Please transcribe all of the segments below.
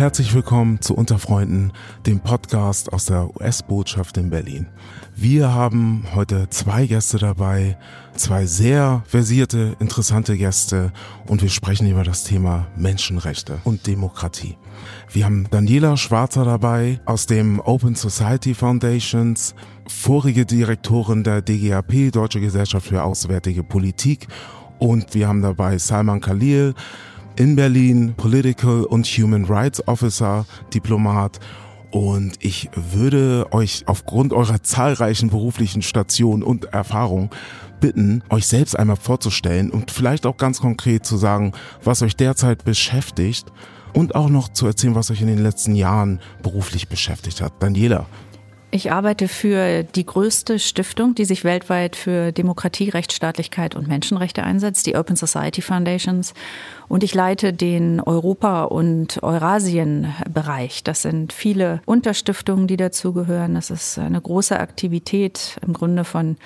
herzlich willkommen zu Unterfreunden, dem Podcast aus der US-Botschaft in Berlin. Wir haben heute zwei Gäste dabei, zwei sehr versierte, interessante Gäste und wir sprechen über das Thema Menschenrechte und Demokratie. Wir haben Daniela Schwarzer dabei aus dem Open Society Foundations, vorige Direktorin der DGAP, Deutsche Gesellschaft für Auswärtige Politik und wir haben dabei Salman Khalil, in Berlin Political und Human Rights Officer, Diplomat und ich würde euch aufgrund eurer zahlreichen beruflichen Stationen und Erfahrungen bitten, euch selbst einmal vorzustellen und vielleicht auch ganz konkret zu sagen, was euch derzeit beschäftigt und auch noch zu erzählen, was euch in den letzten Jahren beruflich beschäftigt hat. Daniela. Ich arbeite für die größte Stiftung, die sich weltweit für Demokratie, Rechtsstaatlichkeit und Menschenrechte einsetzt, die Open Society Foundations. Und ich leite den Europa- und Eurasien-Bereich. Das sind viele Unterstiftungen, die dazugehören. Das ist eine große Aktivität im Grunde von,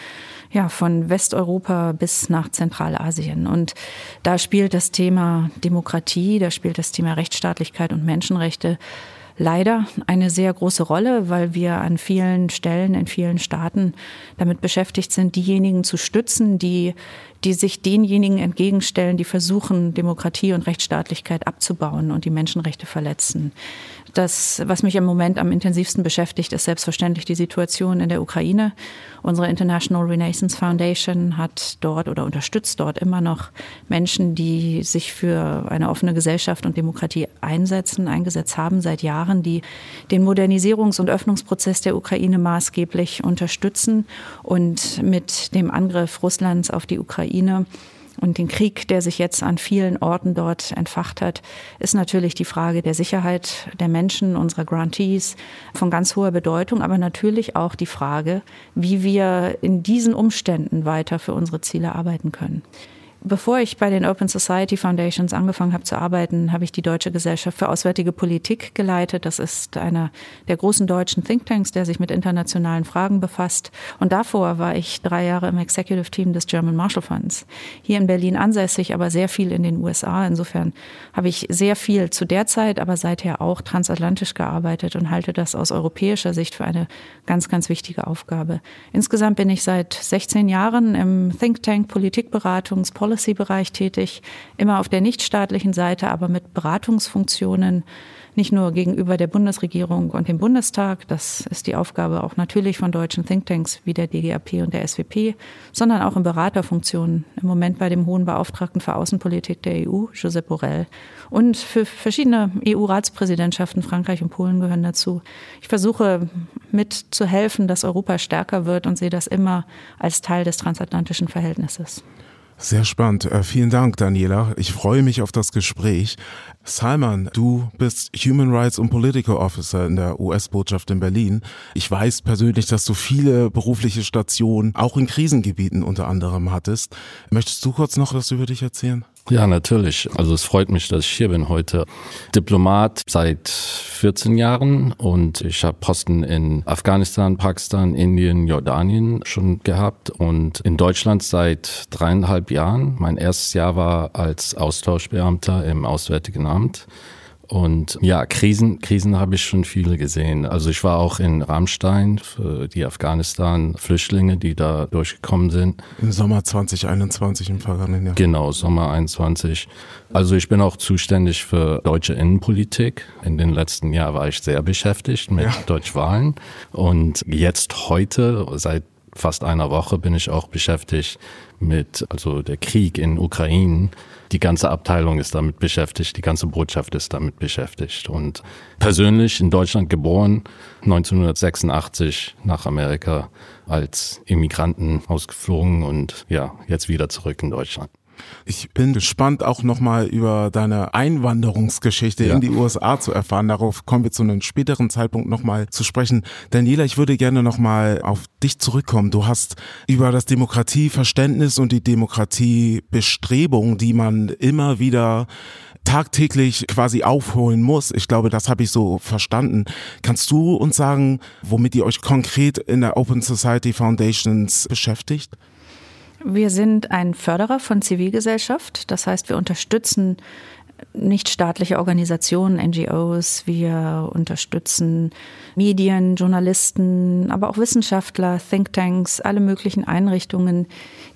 ja, von Westeuropa bis nach Zentralasien. Und da spielt das Thema Demokratie, da spielt das Thema Rechtsstaatlichkeit und Menschenrechte leider eine sehr große Rolle, weil wir an vielen Stellen in vielen Staaten damit beschäftigt sind, diejenigen zu stützen, die, die sich denjenigen entgegenstellen, die versuchen, Demokratie und Rechtsstaatlichkeit abzubauen und die Menschenrechte verletzen. Das, was mich im Moment am intensivsten beschäftigt, ist selbstverständlich die Situation in der Ukraine. Unsere International Renaissance Foundation hat dort oder unterstützt dort immer noch Menschen, die sich für eine offene Gesellschaft und Demokratie einsetzen, eingesetzt haben seit Jahren, die den Modernisierungs- und Öffnungsprozess der Ukraine maßgeblich unterstützen und mit dem Angriff Russlands auf die Ukraine und den Krieg, der sich jetzt an vielen Orten dort entfacht hat, ist natürlich die Frage der Sicherheit der Menschen, unserer Grantees von ganz hoher Bedeutung, aber natürlich auch die Frage, wie wir in diesen Umständen weiter für unsere Ziele arbeiten können. Bevor ich bei den Open Society Foundations angefangen habe zu arbeiten, habe ich die Deutsche Gesellschaft für Auswärtige Politik geleitet. Das ist einer der großen deutschen Thinktanks, der sich mit internationalen Fragen befasst. Und davor war ich drei Jahre im Executive Team des German Marshall Funds. Hier in Berlin ansässig, aber sehr viel in den USA. Insofern habe ich sehr viel zu der Zeit, aber seither auch transatlantisch gearbeitet und halte das aus europäischer Sicht für eine ganz, ganz wichtige Aufgabe. Insgesamt bin ich seit 16 Jahren im Think Tank Politikberatungs Policy-Bereich tätig, immer auf der nichtstaatlichen Seite, aber mit Beratungsfunktionen, nicht nur gegenüber der Bundesregierung und dem Bundestag, das ist die Aufgabe auch natürlich von deutschen Thinktanks wie der DGAP und der SWP, sondern auch in Beraterfunktionen, im Moment bei dem Hohen Beauftragten für Außenpolitik der EU, Josep Borrell. Und für verschiedene EU-Ratspräsidentschaften, Frankreich und Polen gehören dazu. Ich versuche mit zu helfen, dass Europa stärker wird und sehe das immer als Teil des transatlantischen Verhältnisses. Sehr spannend. Äh, vielen Dank, Daniela. Ich freue mich auf das Gespräch. Salman, du bist Human Rights und Political Officer in der US-Botschaft in Berlin. Ich weiß persönlich, dass du viele berufliche Stationen auch in Krisengebieten unter anderem hattest. Möchtest du kurz noch was über dich erzählen? Ja, natürlich. Also es freut mich, dass ich hier bin heute. Diplomat seit 14 Jahren und ich habe Posten in Afghanistan, Pakistan, Indien, Jordanien schon gehabt und in Deutschland seit dreieinhalb Jahren. Mein erstes Jahr war als Austauschbeamter im Auswärtigen Amt. Und ja, Krisen, Krisen habe ich schon viele gesehen. Also ich war auch in Rammstein für die Afghanistan-Flüchtlinge, die da durchgekommen sind. Im Sommer 2021 im vergangenen Jahr. Genau, Sommer 21. Also ich bin auch zuständig für deutsche Innenpolitik. In den letzten Jahren war ich sehr beschäftigt mit ja. Deutschwahlen. Und jetzt heute, seit fast einer Woche bin ich auch beschäftigt mit, also der Krieg in Ukraine. Die ganze Abteilung ist damit beschäftigt, die ganze Botschaft ist damit beschäftigt. Und persönlich in Deutschland geboren, 1986 nach Amerika als Immigranten ausgeflogen und ja, jetzt wieder zurück in Deutschland. Ich bin gespannt, auch nochmal über deine Einwanderungsgeschichte ja. in die USA zu erfahren. Darauf kommen wir zu einem späteren Zeitpunkt nochmal zu sprechen. Daniela, ich würde gerne nochmal auf dich zurückkommen. Du hast über das Demokratieverständnis und die Demokratiebestrebung, die man immer wieder tagtäglich quasi aufholen muss. Ich glaube, das habe ich so verstanden. Kannst du uns sagen, womit ihr euch konkret in der Open Society Foundations beschäftigt? Wir sind ein Förderer von Zivilgesellschaft. Das heißt, wir unterstützen nichtstaatliche Organisationen, NGOs. Wir unterstützen Medien, Journalisten, aber auch Wissenschaftler, Thinktanks, alle möglichen Einrichtungen,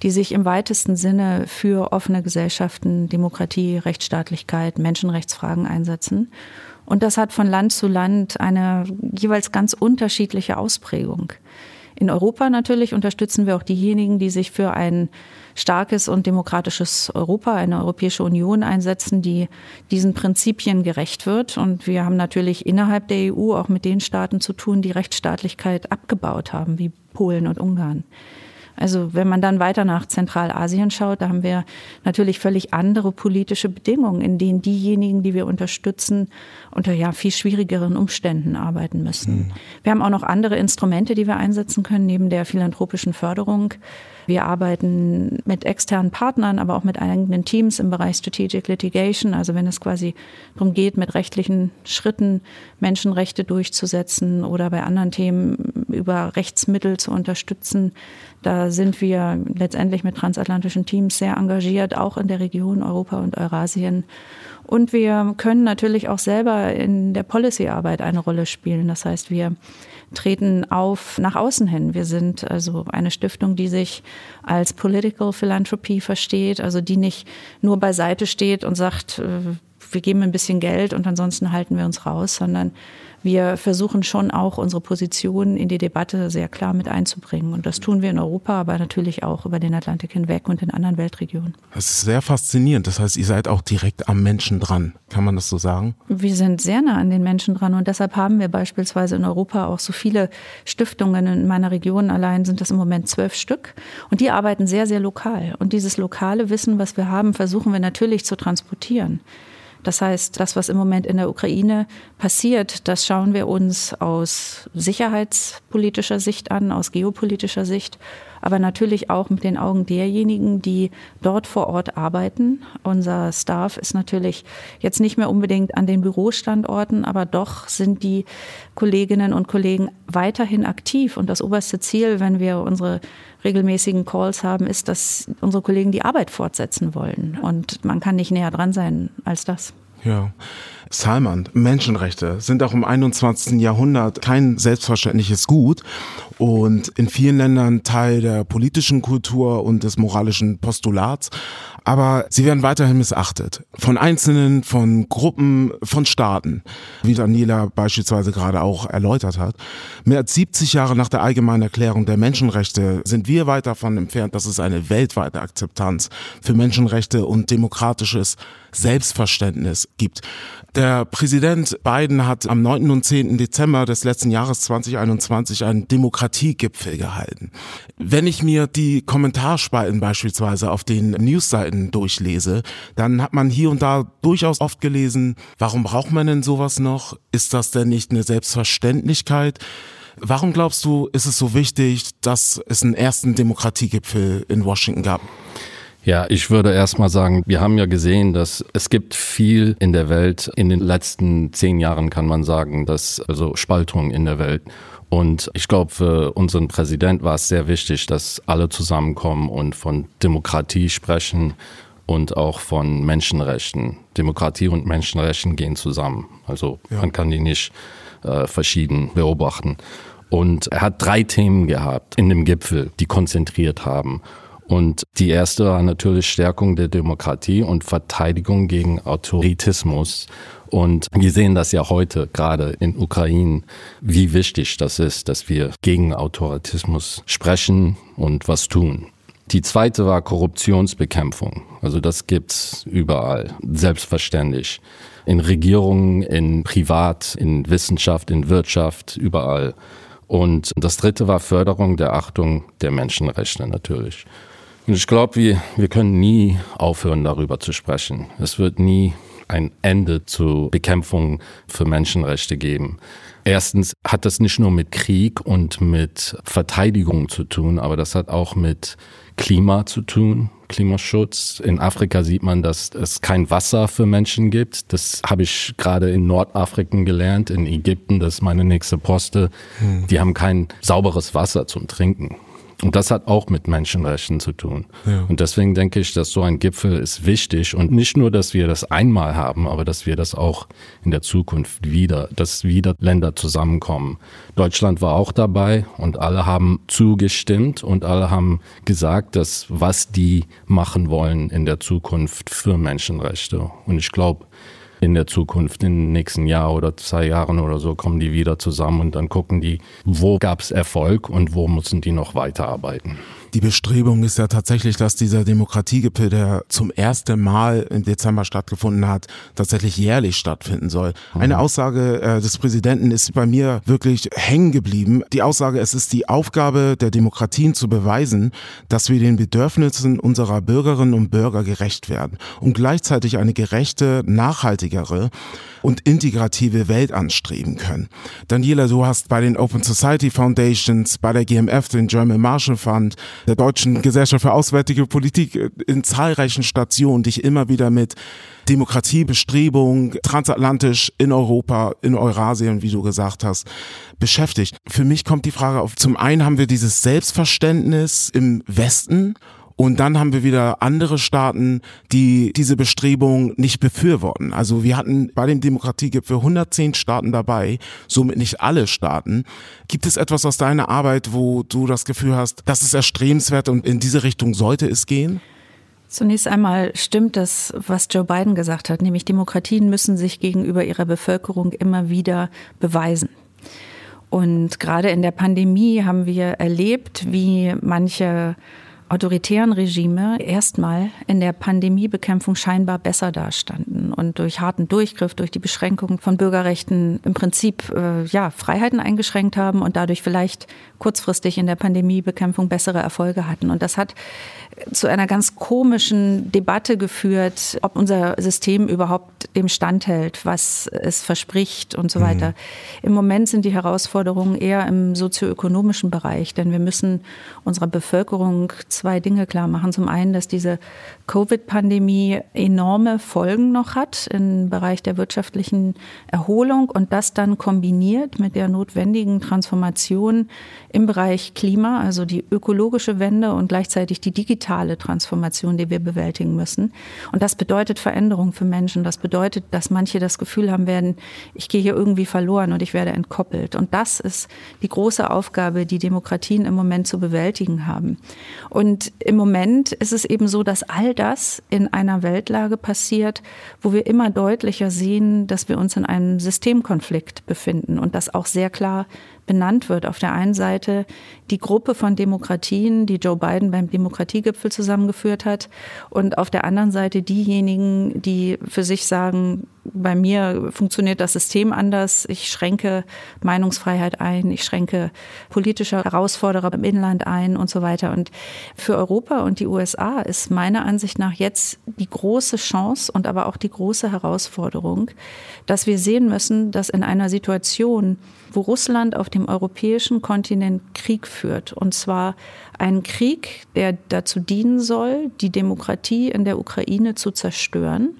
die sich im weitesten Sinne für offene Gesellschaften, Demokratie, Rechtsstaatlichkeit, Menschenrechtsfragen einsetzen. Und das hat von Land zu Land eine jeweils ganz unterschiedliche Ausprägung. In Europa natürlich unterstützen wir auch diejenigen, die sich für ein starkes und demokratisches Europa, eine Europäische Union einsetzen, die diesen Prinzipien gerecht wird. Und wir haben natürlich innerhalb der EU auch mit den Staaten zu tun, die Rechtsstaatlichkeit abgebaut haben, wie Polen und Ungarn. Also wenn man dann weiter nach Zentralasien schaut, da haben wir natürlich völlig andere politische Bedingungen, in denen diejenigen, die wir unterstützen, unter ja viel schwierigeren Umständen arbeiten müssen. Mhm. Wir haben auch noch andere Instrumente, die wir einsetzen können, neben der philanthropischen Förderung. Wir arbeiten mit externen Partnern, aber auch mit eigenen Teams im Bereich Strategic Litigation. Also wenn es quasi darum geht, mit rechtlichen Schritten Menschenrechte durchzusetzen oder bei anderen Themen über Rechtsmittel zu unterstützen. Da sind wir letztendlich mit transatlantischen Teams sehr engagiert, auch in der Region Europa und Eurasien. Und wir können natürlich auch selber in der Policyarbeit eine Rolle spielen. Das heißt, wir treten auf nach außen hin. Wir sind also eine Stiftung, die sich als Political Philanthropy versteht, also die nicht nur beiseite steht und sagt, äh, wir geben ein bisschen Geld und ansonsten halten wir uns raus, sondern wir versuchen schon auch unsere Position in die Debatte sehr klar mit einzubringen. Und das tun wir in Europa, aber natürlich auch über den Atlantik hinweg und in anderen Weltregionen. Das ist sehr faszinierend. Das heißt, ihr seid auch direkt am Menschen dran. Kann man das so sagen? Wir sind sehr nah an den Menschen dran und deshalb haben wir beispielsweise in Europa auch so viele Stiftungen. In meiner Region allein sind das im Moment zwölf Stück und die arbeiten sehr, sehr lokal. Und dieses lokale Wissen, was wir haben, versuchen wir natürlich zu transportieren. Das heißt, das, was im Moment in der Ukraine passiert, das schauen wir uns aus sicherheitspolitischer Sicht an, aus geopolitischer Sicht, aber natürlich auch mit den Augen derjenigen, die dort vor Ort arbeiten. Unser Staff ist natürlich jetzt nicht mehr unbedingt an den Bürostandorten, aber doch sind die Kolleginnen und Kollegen weiterhin aktiv. Und das oberste Ziel, wenn wir unsere regelmäßigen Calls haben, ist, dass unsere Kollegen die Arbeit fortsetzen wollen. Und man kann nicht näher dran sein als das. Ja. Salman, Menschenrechte sind auch im 21. Jahrhundert kein selbstverständliches Gut und in vielen Ländern Teil der politischen Kultur und des moralischen Postulats. Aber sie werden weiterhin missachtet. Von Einzelnen, von Gruppen, von Staaten. Wie Daniela beispielsweise gerade auch erläutert hat. Mehr als 70 Jahre nach der allgemeinen Erklärung der Menschenrechte sind wir weit davon entfernt, dass es eine weltweite Akzeptanz für Menschenrechte und demokratisches Selbstverständnis gibt. Der Präsident Biden hat am 9. und 10. Dezember des letzten Jahres 2021 einen Demokratiegipfel gehalten. Wenn ich mir die Kommentarspalten beispielsweise auf den Newsseiten durchlese, dann hat man hier und da durchaus oft gelesen, warum braucht man denn sowas noch? Ist das denn nicht eine Selbstverständlichkeit? Warum glaubst du, ist es so wichtig, dass es einen ersten Demokratiegipfel in Washington gab? Ja, ich würde erstmal sagen, wir haben ja gesehen, dass es gibt viel in der Welt. In den letzten zehn Jahren kann man sagen, dass also Spaltung in der Welt. Und ich glaube, für unseren Präsident war es sehr wichtig, dass alle zusammenkommen und von Demokratie sprechen und auch von Menschenrechten. Demokratie und Menschenrechten gehen zusammen. Also ja. man kann die nicht äh, verschieden beobachten. Und er hat drei Themen gehabt in dem Gipfel, die konzentriert haben. Und die erste war natürlich Stärkung der Demokratie und Verteidigung gegen Autoritismus. Und wir sehen das ja heute gerade in Ukraine, wie wichtig das ist, dass wir gegen Autoritismus sprechen und was tun. Die zweite war Korruptionsbekämpfung. Also das gibt's überall, selbstverständlich. In Regierungen, in Privat, in Wissenschaft, in Wirtschaft, überall. Und das dritte war Förderung der Achtung der Menschenrechte natürlich. Und ich glaube, wir, wir können nie aufhören, darüber zu sprechen. Es wird nie ein Ende zur Bekämpfung für Menschenrechte geben. Erstens hat das nicht nur mit Krieg und mit Verteidigung zu tun, aber das hat auch mit Klima zu tun, Klimaschutz. In Afrika sieht man, dass es kein Wasser für Menschen gibt. Das habe ich gerade in Nordafrika gelernt, in Ägypten, das ist meine nächste Poste. Hm. Die haben kein sauberes Wasser zum Trinken. Und das hat auch mit Menschenrechten zu tun. Ja. Und deswegen denke ich, dass so ein Gipfel ist wichtig und nicht nur, dass wir das einmal haben, aber dass wir das auch in der Zukunft wieder, dass wieder Länder zusammenkommen. Deutschland war auch dabei und alle haben zugestimmt und alle haben gesagt, dass was die machen wollen in der Zukunft für Menschenrechte. Und ich glaube, in der Zukunft, in den nächsten Jahr oder zwei Jahren oder so, kommen die wieder zusammen und dann gucken die, wo gab es Erfolg und wo müssen die noch weiterarbeiten. Die Bestrebung ist ja tatsächlich, dass dieser Demokratiegipfel, der zum ersten Mal im Dezember stattgefunden hat, tatsächlich jährlich stattfinden soll. Eine mhm. Aussage äh, des Präsidenten ist bei mir wirklich hängen geblieben. Die Aussage, es ist die Aufgabe der Demokratien zu beweisen, dass wir den Bedürfnissen unserer Bürgerinnen und Bürger gerecht werden und gleichzeitig eine gerechte, nachhaltigere und integrative Welt anstreben können. Daniela, du hast bei den Open Society Foundations, bei der GMF, den German Marshall Fund, der Deutschen Gesellschaft für Auswärtige Politik äh, in zahlreichen Stationen dich immer wieder mit Demokratiebestrebung transatlantisch in Europa, in Eurasien, wie du gesagt hast, beschäftigt. Für mich kommt die Frage auf, zum einen haben wir dieses Selbstverständnis im Westen und dann haben wir wieder andere Staaten, die diese Bestrebung nicht befürworten. Also wir hatten bei dem Demokratiegipfel 110 Staaten dabei, somit nicht alle Staaten. Gibt es etwas aus deiner Arbeit, wo du das Gefühl hast, das ist erstrebenswert und in diese Richtung sollte es gehen? Zunächst einmal stimmt das, was Joe Biden gesagt hat, nämlich Demokratien müssen sich gegenüber ihrer Bevölkerung immer wieder beweisen. Und gerade in der Pandemie haben wir erlebt, wie manche autoritären Regime erstmal in der Pandemiebekämpfung scheinbar besser dastanden und durch harten Durchgriff, durch die Beschränkung von Bürgerrechten im Prinzip äh, ja, Freiheiten eingeschränkt haben und dadurch vielleicht kurzfristig in der Pandemiebekämpfung bessere Erfolge hatten. Und das hat zu einer ganz komischen Debatte geführt, ob unser System überhaupt dem standhält, was es verspricht und so weiter. Mhm. Im Moment sind die Herausforderungen eher im sozioökonomischen Bereich, denn wir müssen unserer Bevölkerung zwei Dinge klar machen. Zum einen, dass diese Covid-Pandemie enorme Folgen noch hat im Bereich der wirtschaftlichen Erholung und das dann kombiniert mit der notwendigen Transformation im Bereich Klima, also die ökologische Wende und gleichzeitig die digitale Transformation, die wir bewältigen müssen. Und das bedeutet Veränderung für Menschen. Das bedeutet, dass manche das Gefühl haben werden, ich gehe hier irgendwie verloren und ich werde entkoppelt. Und das ist die große Aufgabe, die Demokratien im Moment zu bewältigen haben. Und im Moment ist es eben so, dass all das in einer Weltlage passiert, wo wir immer deutlicher sehen, dass wir uns in einem Systemkonflikt befinden und das auch sehr klar benannt wird. Auf der einen Seite die Gruppe von Demokratien, die Joe Biden beim Demokratiegipfel zusammengeführt hat, und auf der anderen Seite diejenigen, die für sich sagen, bei mir funktioniert das System anders. Ich schränke Meinungsfreiheit ein, ich schränke politische Herausforderer im Inland ein und so weiter. Und für Europa und die USA ist meiner Ansicht nach jetzt die große Chance und aber auch die große Herausforderung, dass wir sehen müssen, dass in einer Situation, wo Russland auf dem europäischen Kontinent Krieg führt, und zwar einen Krieg, der dazu dienen soll, die Demokratie in der Ukraine zu zerstören,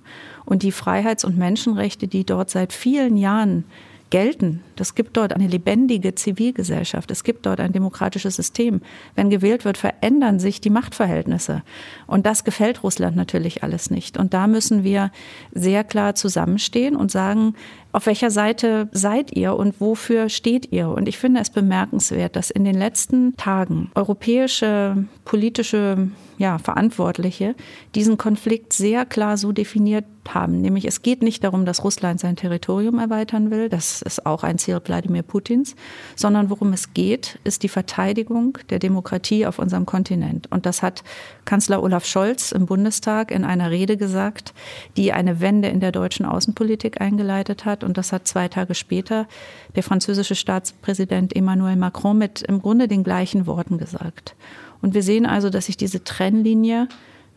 und die Freiheits- und Menschenrechte, die dort seit vielen Jahren gelten. Es gibt dort eine lebendige Zivilgesellschaft. Es gibt dort ein demokratisches System. Wenn gewählt wird, verändern sich die Machtverhältnisse. Und das gefällt Russland natürlich alles nicht. Und da müssen wir sehr klar zusammenstehen und sagen, auf welcher Seite seid ihr und wofür steht ihr? Und ich finde es bemerkenswert, dass in den letzten Tagen europäische politische ja, Verantwortliche diesen Konflikt sehr klar so definiert haben. Nämlich es geht nicht darum, dass Russland sein Territorium erweitern will, das ist auch ein Ziel Wladimir Putins, sondern worum es geht, ist die Verteidigung der Demokratie auf unserem Kontinent. Und das hat Kanzler Olaf Scholz im Bundestag in einer Rede gesagt, die eine Wende in der deutschen Außenpolitik eingeleitet hat. Und das hat zwei Tage später der französische Staatspräsident Emmanuel Macron mit im Grunde den gleichen Worten gesagt. Und wir sehen also, dass sich diese Trennlinie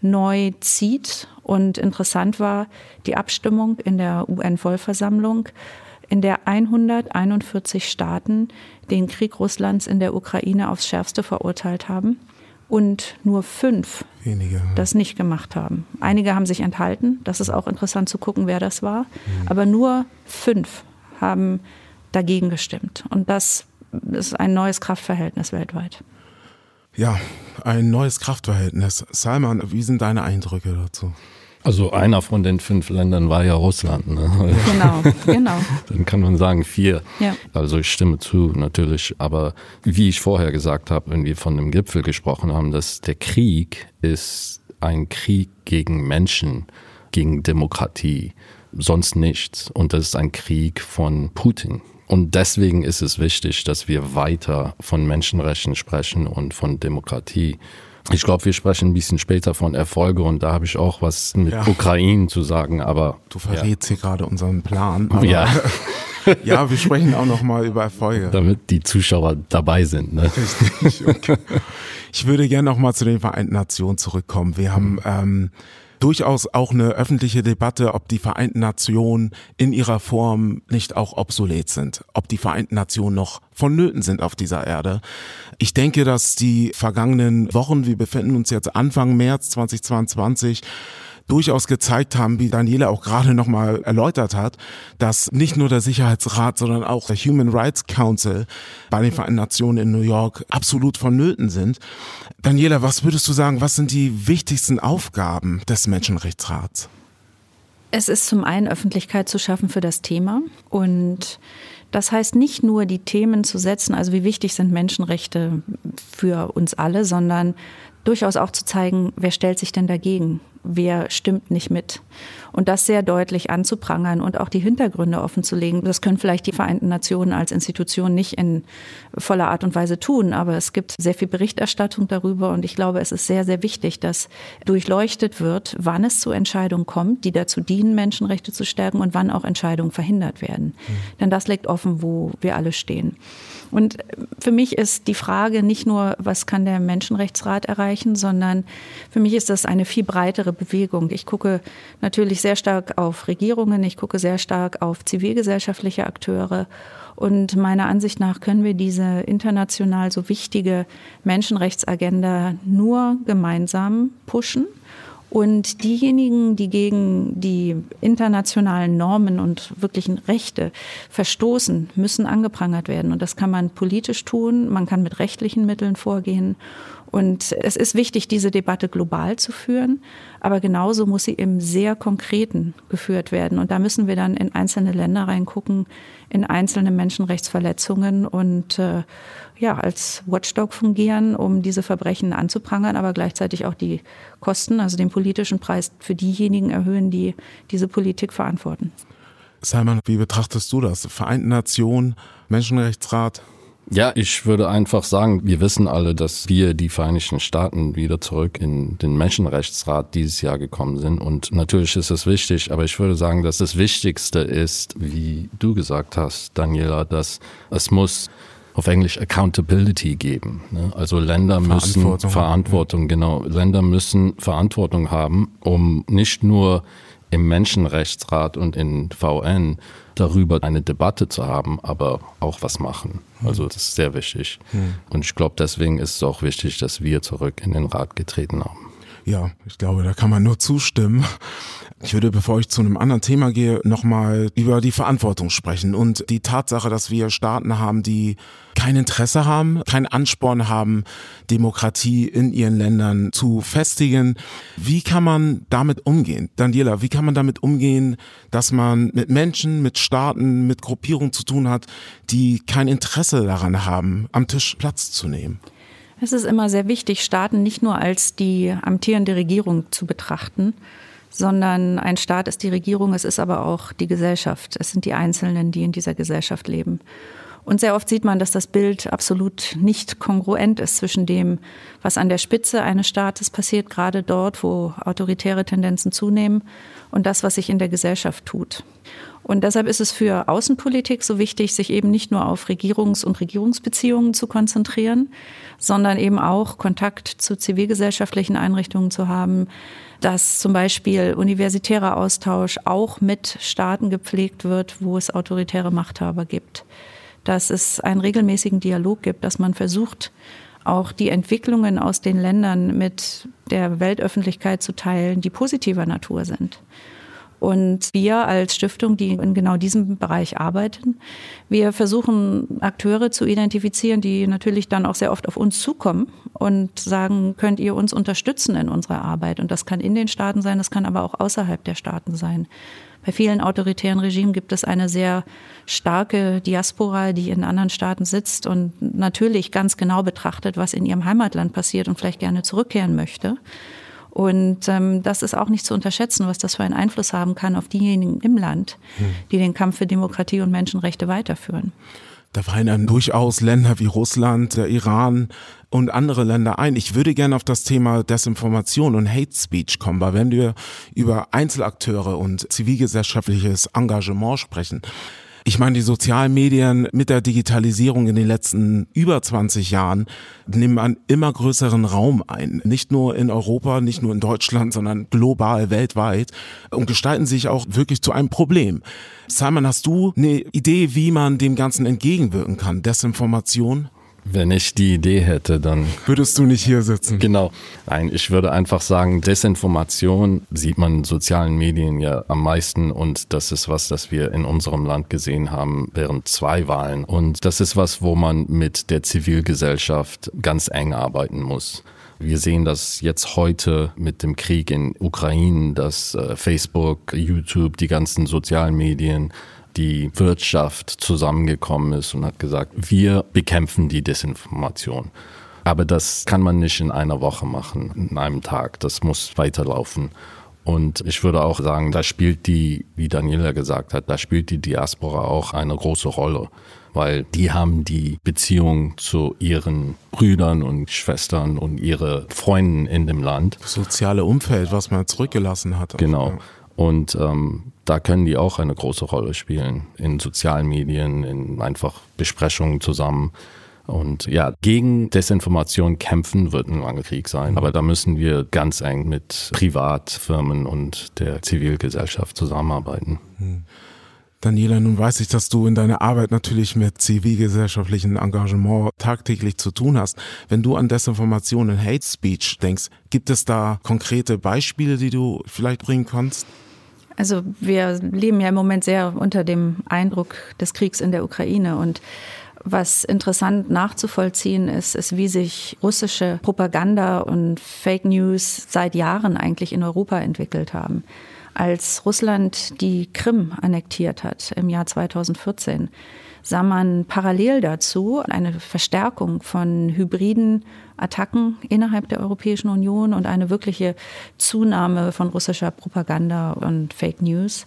neu zieht. Und interessant war die Abstimmung in der UN-Vollversammlung, in der 141 Staaten den Krieg Russlands in der Ukraine aufs schärfste verurteilt haben und nur fünf Wenige. das nicht gemacht haben. Einige haben sich enthalten, das ist auch interessant zu gucken, wer das war, mhm. aber nur fünf haben dagegen gestimmt. Und das ist ein neues Kraftverhältnis weltweit. Ja, ein neues Kraftverhältnis. Salman, wie sind deine Eindrücke dazu? Also einer von den fünf Ländern war ja Russland. Ne? Genau, genau. Dann kann man sagen vier. Ja. Also ich stimme zu natürlich. Aber wie ich vorher gesagt habe, wenn wir von dem Gipfel gesprochen haben, dass der Krieg ist ein Krieg gegen Menschen, gegen Demokratie, sonst nichts. Und das ist ein Krieg von Putin. Und deswegen ist es wichtig, dass wir weiter von Menschenrechten sprechen und von Demokratie. Ich glaube, wir sprechen ein bisschen später von Erfolge und da habe ich auch was mit ja. Ukraine zu sagen, aber. Du verrätst ja. hier gerade unseren Plan. ja. ja, wir sprechen auch noch mal über Erfolge. Damit die Zuschauer dabei sind. Ne? Richtig. Okay. Ich würde gerne noch mal zu den Vereinten Nationen zurückkommen. Wir haben ähm, durchaus auch eine öffentliche Debatte, ob die Vereinten Nationen in ihrer Form nicht auch obsolet sind, ob die Vereinten Nationen noch vonnöten sind auf dieser Erde. Ich denke, dass die vergangenen Wochen, wir befinden uns jetzt Anfang März 2022, durchaus gezeigt haben, wie Daniela auch gerade nochmal erläutert hat, dass nicht nur der Sicherheitsrat, sondern auch der Human Rights Council bei den Vereinten Nationen in New York absolut vonnöten sind. Daniela, was würdest du sagen, was sind die wichtigsten Aufgaben des Menschenrechtsrats? Es ist zum einen Öffentlichkeit zu schaffen für das Thema und das heißt nicht nur die Themen zu setzen, also wie wichtig sind Menschenrechte für uns alle, sondern durchaus auch zu zeigen, wer stellt sich denn dagegen? Wer stimmt nicht mit. Und das sehr deutlich anzuprangern und auch die Hintergründe offenzulegen. Das können vielleicht die Vereinten Nationen als Institution nicht in voller Art und Weise tun, aber es gibt sehr viel Berichterstattung darüber und ich glaube, es ist sehr, sehr wichtig, dass durchleuchtet wird, wann es zu Entscheidungen kommt, die dazu dienen, Menschenrechte zu stärken und wann auch Entscheidungen verhindert werden. Mhm. Denn das liegt offen, wo wir alle stehen. Und für mich ist die Frage nicht nur, was kann der Menschenrechtsrat erreichen, sondern für mich ist das eine viel breitere Bewegung. Ich gucke natürlich sehr stark auf Regierungen, ich gucke sehr stark auf zivilgesellschaftliche Akteure. Und meiner Ansicht nach können wir diese international so wichtige Menschenrechtsagenda nur gemeinsam pushen. Und diejenigen, die gegen die internationalen Normen und wirklichen Rechte verstoßen, müssen angeprangert werden. Und das kann man politisch tun, man kann mit rechtlichen Mitteln vorgehen. Und es ist wichtig, diese Debatte global zu führen, aber genauso muss sie im sehr Konkreten geführt werden. Und da müssen wir dann in einzelne Länder reingucken, in einzelne Menschenrechtsverletzungen und äh, ja, als Watchdog fungieren, um diese Verbrechen anzuprangern, aber gleichzeitig auch die Kosten, also den politischen Preis für diejenigen erhöhen, die diese Politik verantworten. Simon, wie betrachtest du das? Vereinten Nationen, Menschenrechtsrat, ja, ich würde einfach sagen, wir wissen alle, dass wir, die Vereinigten Staaten, wieder zurück in den Menschenrechtsrat dieses Jahr gekommen sind. Und natürlich ist es wichtig, aber ich würde sagen, dass das Wichtigste ist, wie du gesagt hast, Daniela, dass es muss auf Englisch Accountability geben. Ne? Also Länder müssen Verantwortung, Verantwortung genau, Länder müssen Verantwortung haben, um nicht nur im Menschenrechtsrat und in VN darüber eine Debatte zu haben, aber auch was machen. Also das ist sehr wichtig. Hm. Und ich glaube, deswegen ist es auch wichtig, dass wir zurück in den Rat getreten haben. Ja, ich glaube, da kann man nur zustimmen. Ich würde, bevor ich zu einem anderen Thema gehe, nochmal über die Verantwortung sprechen und die Tatsache, dass wir Staaten haben, die kein Interesse haben, keinen Ansporn haben, Demokratie in ihren Ländern zu festigen. Wie kann man damit umgehen? Daniela, wie kann man damit umgehen, dass man mit Menschen, mit Staaten, mit Gruppierungen zu tun hat, die kein Interesse daran haben, am Tisch Platz zu nehmen? Es ist immer sehr wichtig, Staaten nicht nur als die amtierende Regierung zu betrachten, sondern ein Staat ist die Regierung, es ist aber auch die Gesellschaft. Es sind die Einzelnen, die in dieser Gesellschaft leben. Und sehr oft sieht man, dass das Bild absolut nicht kongruent ist zwischen dem, was an der Spitze eines Staates passiert, gerade dort, wo autoritäre Tendenzen zunehmen, und das, was sich in der Gesellschaft tut. Und deshalb ist es für Außenpolitik so wichtig, sich eben nicht nur auf Regierungs- und Regierungsbeziehungen zu konzentrieren, sondern eben auch Kontakt zu zivilgesellschaftlichen Einrichtungen zu haben, dass zum Beispiel universitärer Austausch auch mit Staaten gepflegt wird, wo es autoritäre Machthaber gibt, dass es einen regelmäßigen Dialog gibt, dass man versucht, auch die Entwicklungen aus den Ländern mit der Weltöffentlichkeit zu teilen, die positiver Natur sind. Und wir als Stiftung, die in genau diesem Bereich arbeiten, wir versuchen Akteure zu identifizieren, die natürlich dann auch sehr oft auf uns zukommen und sagen, könnt ihr uns unterstützen in unserer Arbeit? Und das kann in den Staaten sein, das kann aber auch außerhalb der Staaten sein. Bei vielen autoritären Regimen gibt es eine sehr starke Diaspora, die in anderen Staaten sitzt und natürlich ganz genau betrachtet, was in ihrem Heimatland passiert und vielleicht gerne zurückkehren möchte. Und ähm, das ist auch nicht zu unterschätzen, was das für einen Einfluss haben kann auf diejenigen im Land, hm. die den Kampf für Demokratie und Menschenrechte weiterführen. Da fallen dann durchaus Länder wie Russland, der Iran und andere Länder ein. Ich würde gerne auf das Thema Desinformation und Hate Speech kommen, weil wenn wir über Einzelakteure und zivilgesellschaftliches Engagement sprechen, ich meine, die sozialen Medien mit der Digitalisierung in den letzten über 20 Jahren nehmen einen immer größeren Raum ein. Nicht nur in Europa, nicht nur in Deutschland, sondern global, weltweit und gestalten sich auch wirklich zu einem Problem. Simon, hast du eine Idee, wie man dem Ganzen entgegenwirken kann? Desinformation? Wenn ich die Idee hätte, dann würdest du nicht hier sitzen. Genau. Nein, ich würde einfach sagen, Desinformation sieht man in sozialen Medien ja am meisten und das ist was, das wir in unserem Land gesehen haben während zwei Wahlen und das ist was, wo man mit der Zivilgesellschaft ganz eng arbeiten muss. Wir sehen das jetzt heute mit dem Krieg in Ukraine, dass äh, Facebook, YouTube, die ganzen sozialen Medien die Wirtschaft zusammengekommen ist und hat gesagt, wir bekämpfen die Desinformation. Aber das kann man nicht in einer Woche machen, in einem Tag. Das muss weiterlaufen. Und ich würde auch sagen, da spielt die, wie Daniela gesagt hat, da spielt die Diaspora auch eine große Rolle, weil die haben die Beziehung zu ihren Brüdern und Schwestern und ihre Freunden in dem Land. Das soziale Umfeld, was man zurückgelassen hat. Genau. Und ähm, da können die auch eine große Rolle spielen. In sozialen Medien, in einfach Besprechungen zusammen. Und ja, gegen Desinformation kämpfen wird ein langer Krieg sein. Aber da müssen wir ganz eng mit Privatfirmen und der Zivilgesellschaft zusammenarbeiten. Hm. Daniela, nun weiß ich, dass du in deiner Arbeit natürlich mit zivilgesellschaftlichem Engagement tagtäglich zu tun hast. Wenn du an Desinformation und Hate Speech denkst, gibt es da konkrete Beispiele, die du vielleicht bringen kannst? Also wir leben ja im Moment sehr unter dem Eindruck des Kriegs in der Ukraine und was interessant nachzuvollziehen ist, ist, wie sich russische Propaganda und Fake News seit Jahren eigentlich in Europa entwickelt haben. Als Russland die Krim annektiert hat im Jahr 2014, sah man parallel dazu eine Verstärkung von hybriden Attacken innerhalb der Europäischen Union und eine wirkliche Zunahme von russischer Propaganda und Fake News.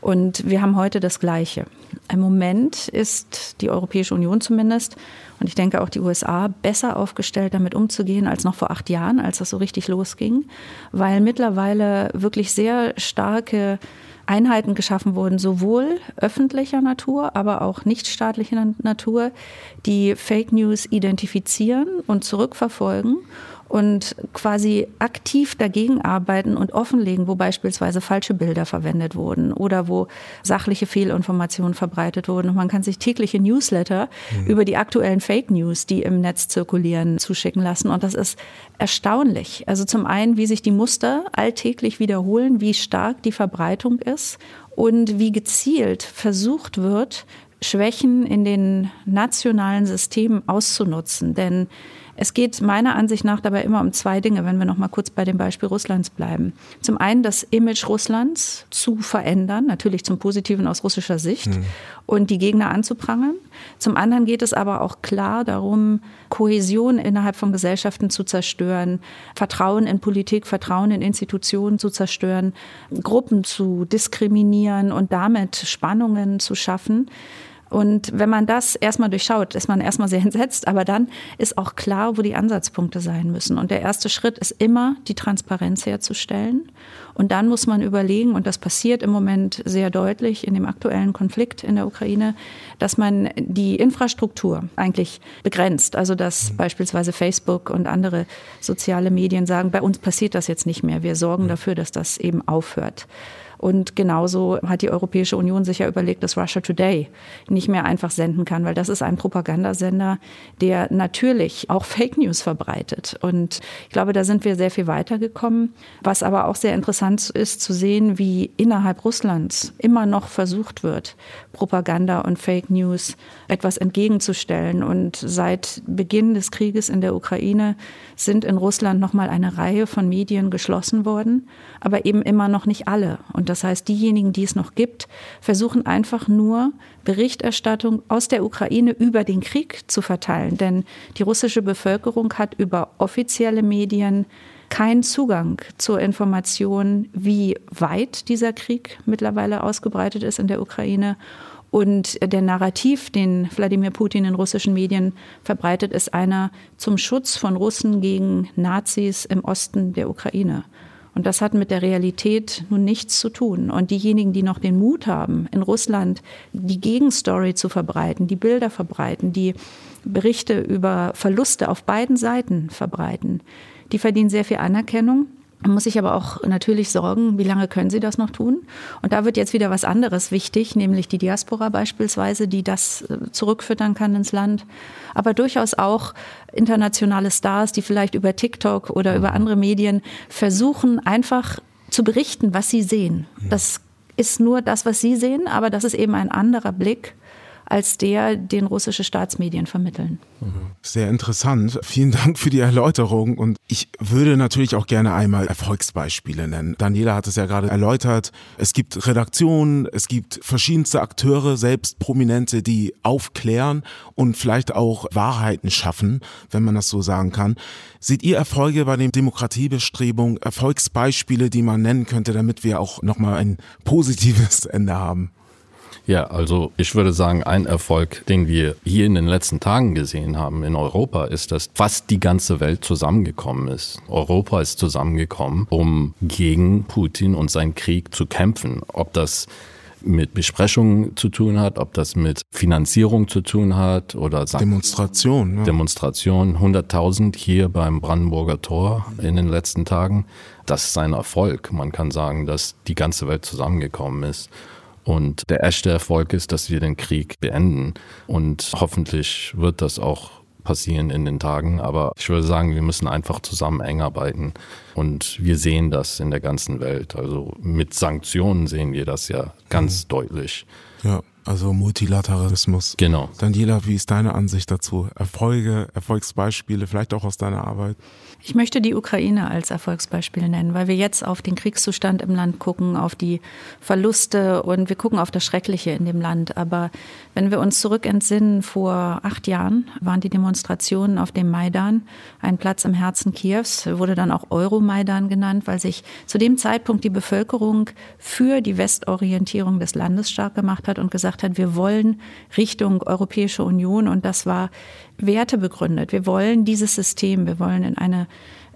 Und wir haben heute das Gleiche. Im Moment ist die Europäische Union zumindest und ich denke auch die USA besser aufgestellt, damit umzugehen als noch vor acht Jahren, als das so richtig losging, weil mittlerweile wirklich sehr starke Einheiten geschaffen wurden, sowohl öffentlicher Natur, aber auch nichtstaatlicher Natur, die Fake News identifizieren und zurückverfolgen und quasi aktiv dagegen arbeiten und offenlegen, wo beispielsweise falsche Bilder verwendet wurden oder wo sachliche Fehlinformationen verbreitet wurden. Und man kann sich tägliche Newsletter mhm. über die aktuellen Fake News, die im Netz zirkulieren, zuschicken lassen. Und das ist erstaunlich. Also zum einen, wie sich die Muster alltäglich wiederholen, wie stark die Verbreitung ist und wie gezielt versucht wird, Schwächen in den nationalen Systemen auszunutzen. Denn es geht meiner Ansicht nach dabei immer um zwei Dinge, wenn wir noch mal kurz bei dem Beispiel Russlands bleiben. Zum einen das Image Russlands zu verändern, natürlich zum Positiven aus russischer Sicht mhm. und die Gegner anzuprangern. Zum anderen geht es aber auch klar darum, Kohäsion innerhalb von Gesellschaften zu zerstören, Vertrauen in Politik, Vertrauen in Institutionen zu zerstören, Gruppen zu diskriminieren und damit Spannungen zu schaffen. Und wenn man das erstmal durchschaut, ist man erstmal sehr entsetzt, aber dann ist auch klar, wo die Ansatzpunkte sein müssen. Und der erste Schritt ist immer, die Transparenz herzustellen. Und dann muss man überlegen, und das passiert im Moment sehr deutlich in dem aktuellen Konflikt in der Ukraine, dass man die Infrastruktur eigentlich begrenzt. Also dass mhm. beispielsweise Facebook und andere soziale Medien sagen, bei uns passiert das jetzt nicht mehr. Wir sorgen dafür, dass das eben aufhört. Und genauso hat die Europäische Union sich ja überlegt, dass Russia Today nicht mehr einfach senden kann, weil das ist ein Propagandasender, der natürlich auch Fake News verbreitet. Und ich glaube, da sind wir sehr viel weitergekommen. Was aber auch sehr interessant ist zu sehen, wie innerhalb Russlands immer noch versucht wird, Propaganda und Fake News etwas entgegenzustellen. Und seit Beginn des Krieges in der Ukraine sind in Russland noch mal eine Reihe von Medien geschlossen worden, aber eben immer noch nicht alle. Und das heißt, diejenigen, die es noch gibt, versuchen einfach nur Berichterstattung aus der Ukraine über den Krieg zu verteilen, denn die russische Bevölkerung hat über offizielle Medien keinen Zugang zur Information, wie weit dieser Krieg mittlerweile ausgebreitet ist in der Ukraine und der Narrativ, den Wladimir Putin in russischen Medien verbreitet, ist einer zum Schutz von Russen gegen Nazis im Osten der Ukraine. Und das hat mit der Realität nun nichts zu tun. Und diejenigen, die noch den Mut haben, in Russland die Gegenstory zu verbreiten, die Bilder verbreiten, die Berichte über Verluste auf beiden Seiten verbreiten, die verdienen sehr viel Anerkennung. Man muss sich aber auch natürlich sorgen, wie lange können sie das noch tun? Und da wird jetzt wieder was anderes wichtig, nämlich die Diaspora beispielsweise, die das äh, zurückfüttern kann ins Land. Aber durchaus auch internationale Stars, die vielleicht über TikTok oder über andere Medien versuchen, einfach zu berichten, was sie sehen. Das ist nur das, was sie sehen, aber das ist eben ein anderer Blick als der, den russische Staatsmedien vermitteln. Sehr interessant. Vielen Dank für die Erläuterung. Und ich würde natürlich auch gerne einmal Erfolgsbeispiele nennen. Daniela hat es ja gerade erläutert. Es gibt Redaktionen, es gibt verschiedenste Akteure, selbst Prominente, die aufklären und vielleicht auch Wahrheiten schaffen, wenn man das so sagen kann. Seht ihr Erfolge bei den Demokratiebestrebungen, Erfolgsbeispiele, die man nennen könnte, damit wir auch nochmal ein positives Ende haben? Ja, also ich würde sagen, ein Erfolg, den wir hier in den letzten Tagen gesehen haben in Europa, ist, dass fast die ganze Welt zusammengekommen ist. Europa ist zusammengekommen, um gegen Putin und seinen Krieg zu kämpfen. Ob das mit Besprechungen zu tun hat, ob das mit Finanzierung zu tun hat oder Demonstration. Ja. Demonstration, 100.000 hier beim Brandenburger Tor in den letzten Tagen. Das ist ein Erfolg. Man kann sagen, dass die ganze Welt zusammengekommen ist. Und der echte Erfolg ist, dass wir den Krieg beenden. Und hoffentlich wird das auch passieren in den Tagen. Aber ich würde sagen, wir müssen einfach zusammen eng arbeiten. Und wir sehen das in der ganzen Welt. Also mit Sanktionen sehen wir das ja ganz mhm. deutlich. Ja, also Multilateralismus. Genau. Daniela, wie ist deine Ansicht dazu? Erfolge, Erfolgsbeispiele, vielleicht auch aus deiner Arbeit? Ich möchte die Ukraine als Erfolgsbeispiel nennen, weil wir jetzt auf den Kriegszustand im Land gucken, auf die Verluste und wir gucken auf das Schreckliche in dem Land. Aber wenn wir uns zurück entsinnen, vor acht Jahren waren die Demonstrationen auf dem Maidan, ein Platz im Herzen Kiews, wurde dann auch Euromaidan genannt, weil sich zu dem Zeitpunkt die Bevölkerung für die Westorientierung des Landes stark gemacht hat und gesagt hat, wir wollen Richtung Europäische Union und das war Werte begründet. Wir wollen dieses System, wir wollen in eine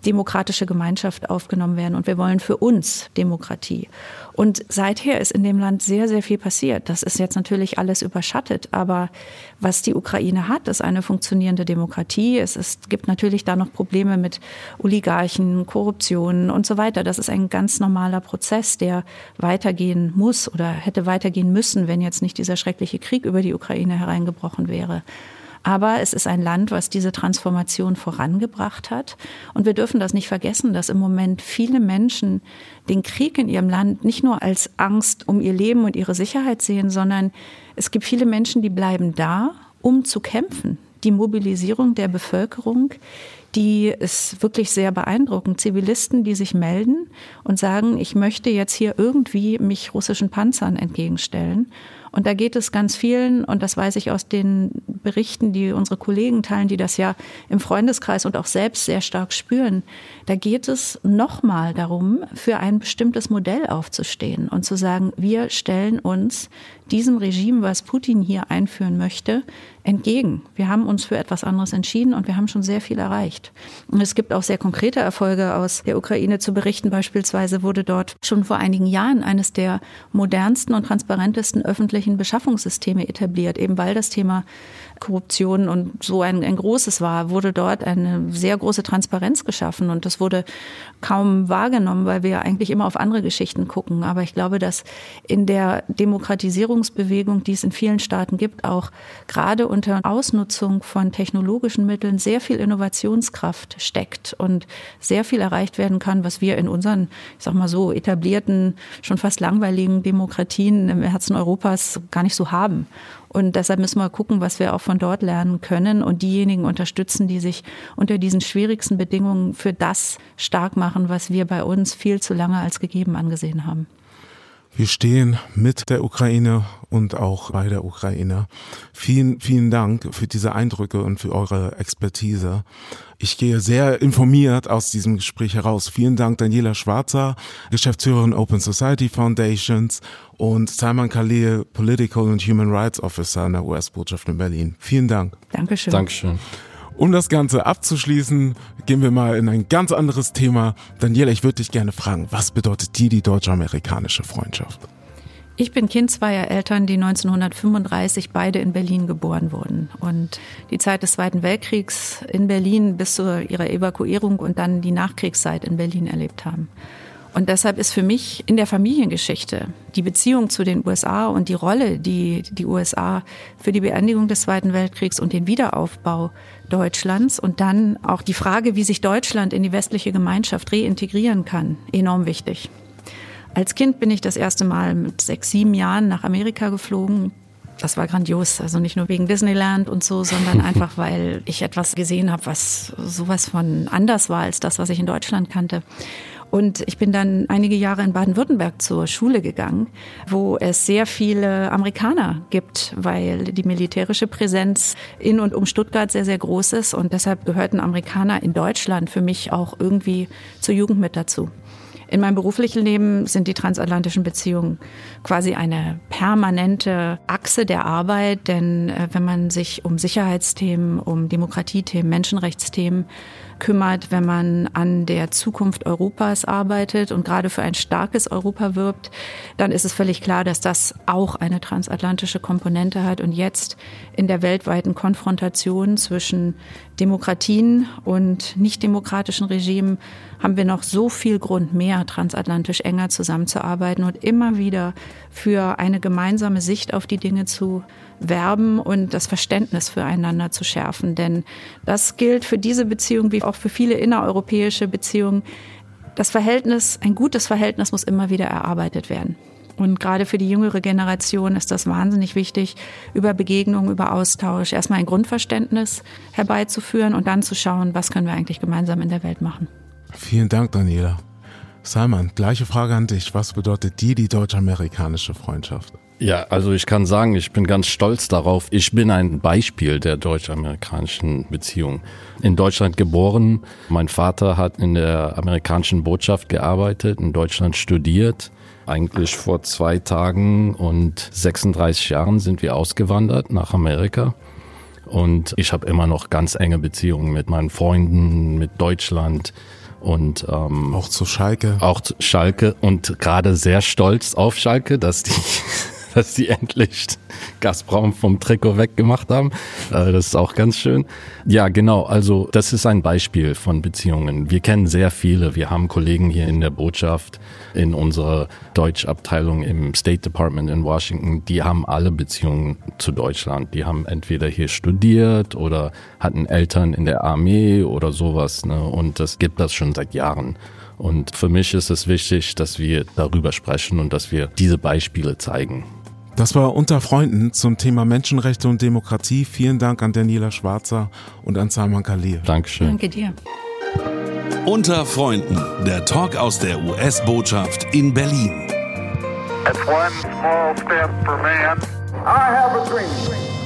demokratische Gemeinschaft aufgenommen werden und wir wollen für uns Demokratie. Und seither ist in dem Land sehr, sehr viel passiert. Das ist jetzt natürlich alles überschattet, aber was die Ukraine hat, ist eine funktionierende Demokratie. Es ist, gibt natürlich da noch Probleme mit Oligarchen, Korruption und so weiter. Das ist ein ganz normaler Prozess, der weitergehen muss oder hätte weitergehen müssen, wenn jetzt nicht dieser schreckliche Krieg über die Ukraine hereingebrochen wäre. Aber es ist ein Land, was diese Transformation vorangebracht hat. Und wir dürfen das nicht vergessen, dass im Moment viele Menschen den Krieg in ihrem Land nicht nur als Angst um ihr Leben und ihre Sicherheit sehen, sondern es gibt viele Menschen, die bleiben da, um zu kämpfen. Die Mobilisierung der Bevölkerung, die ist wirklich sehr beeindruckend. Zivilisten, die sich melden und sagen, ich möchte jetzt hier irgendwie mich russischen Panzern entgegenstellen. Und da geht es ganz vielen, und das weiß ich aus den Berichten, die unsere Kollegen teilen, die das ja im Freundeskreis und auch selbst sehr stark spüren, da geht es nochmal darum, für ein bestimmtes Modell aufzustehen und zu sagen, wir stellen uns diesem Regime, was Putin hier einführen möchte, entgegen. Wir haben uns für etwas anderes entschieden und wir haben schon sehr viel erreicht. Und es gibt auch sehr konkrete Erfolge aus der Ukraine zu berichten. Beispielsweise wurde dort schon vor einigen Jahren eines der modernsten und transparentesten öffentlichen Beschaffungssysteme etabliert, eben weil das Thema Korruption und so ein, ein großes war, wurde dort eine sehr große Transparenz geschaffen und das wurde kaum wahrgenommen, weil wir eigentlich immer auf andere Geschichten gucken. Aber ich glaube, dass in der Demokratisierungsbewegung, die es in vielen Staaten gibt, auch gerade unter Ausnutzung von technologischen Mitteln sehr viel Innovationskraft steckt und sehr viel erreicht werden kann, was wir in unseren, ich sag mal so, etablierten, schon fast langweiligen Demokratien im Herzen Europas gar nicht so haben. Und deshalb müssen wir gucken, was wir auch von dort lernen können und diejenigen unterstützen, die sich unter diesen schwierigsten Bedingungen für das stark machen, was wir bei uns viel zu lange als gegeben angesehen haben. Wir stehen mit der Ukraine und auch bei der Ukraine. Vielen, vielen Dank für diese Eindrücke und für eure Expertise. Ich gehe sehr informiert aus diesem Gespräch heraus. Vielen Dank Daniela Schwarzer, Geschäftsführerin Open Society Foundations und Simon Khalil, Political and Human Rights Officer in der US-Botschaft in Berlin. Vielen Dank. Dankeschön. Dankeschön. Um das Ganze abzuschließen, gehen wir mal in ein ganz anderes Thema. Daniela, ich würde dich gerne fragen, was bedeutet dir die deutsch-amerikanische Freundschaft? Ich bin Kind zweier Eltern, die 1935 beide in Berlin geboren wurden. Und die Zeit des Zweiten Weltkriegs in Berlin bis zu ihrer Evakuierung und dann die Nachkriegszeit in Berlin erlebt haben. Und deshalb ist für mich in der Familiengeschichte die Beziehung zu den USA und die Rolle, die die USA für die Beendigung des Zweiten Weltkriegs und den Wiederaufbau Deutschlands und dann auch die Frage, wie sich Deutschland in die westliche Gemeinschaft reintegrieren kann, enorm wichtig. Als Kind bin ich das erste Mal mit sechs, sieben Jahren nach Amerika geflogen. Das war grandios, also nicht nur wegen Disneyland und so, sondern einfach, weil ich etwas gesehen habe, was sowas von anders war als das, was ich in Deutschland kannte. Und ich bin dann einige Jahre in Baden-Württemberg zur Schule gegangen, wo es sehr viele Amerikaner gibt, weil die militärische Präsenz in und um Stuttgart sehr, sehr groß ist. Und deshalb gehörten Amerikaner in Deutschland für mich auch irgendwie zur Jugend mit dazu. In meinem beruflichen Leben sind die transatlantischen Beziehungen quasi eine permanente Achse der Arbeit, denn äh, wenn man sich um Sicherheitsthemen, um Demokratiethemen, Menschenrechtsthemen kümmert, wenn man an der Zukunft Europas arbeitet und gerade für ein starkes Europa wirbt, dann ist es völlig klar, dass das auch eine transatlantische Komponente hat und jetzt in der weltweiten Konfrontation zwischen Demokratien und nichtdemokratischen Regimen haben wir noch so viel Grund mehr, transatlantisch enger zusammenzuarbeiten und immer wieder für eine gemeinsame Sicht auf die Dinge zu werben und das Verständnis füreinander zu schärfen. Denn das gilt für diese Beziehung wie auch für viele innereuropäische Beziehungen. Das Verhältnis, ein gutes Verhältnis muss immer wieder erarbeitet werden. Und gerade für die jüngere Generation ist das wahnsinnig wichtig, über Begegnung, über Austausch erstmal ein Grundverständnis herbeizuführen und dann zu schauen, was können wir eigentlich gemeinsam in der Welt machen. Vielen Dank, Daniela. Simon, gleiche Frage an dich. Was bedeutet dir die deutsch-amerikanische Freundschaft? Ja, also ich kann sagen, ich bin ganz stolz darauf. Ich bin ein Beispiel der deutsch-amerikanischen Beziehung. In Deutschland geboren. Mein Vater hat in der amerikanischen Botschaft gearbeitet, in Deutschland studiert. Eigentlich vor zwei Tagen und 36 Jahren sind wir ausgewandert nach Amerika. Und ich habe immer noch ganz enge Beziehungen mit meinen Freunden, mit Deutschland und ähm, auch zu Schalke. Auch zu Schalke und gerade sehr stolz auf Schalke, dass die dass die endlich Gazprom vom Trikot weggemacht haben. Äh, das ist auch ganz schön. Ja, genau. Also das ist ein Beispiel von Beziehungen. Wir kennen sehr viele. Wir haben Kollegen hier in der Botschaft, in unserer Deutschabteilung im State Department in Washington. Die haben alle Beziehungen zu Deutschland. Die haben entweder hier studiert oder hatten Eltern in der Armee oder sowas. Ne? Und das gibt das schon seit Jahren. Und für mich ist es wichtig, dass wir darüber sprechen und dass wir diese Beispiele zeigen. Das war unter Freunden zum Thema Menschenrechte und Demokratie. Vielen Dank an Daniela Schwarzer und an Salman Khalil. Dankeschön. Danke dir. Unter Freunden, der Talk aus der US-Botschaft in Berlin. It's one small step for man. I have a dream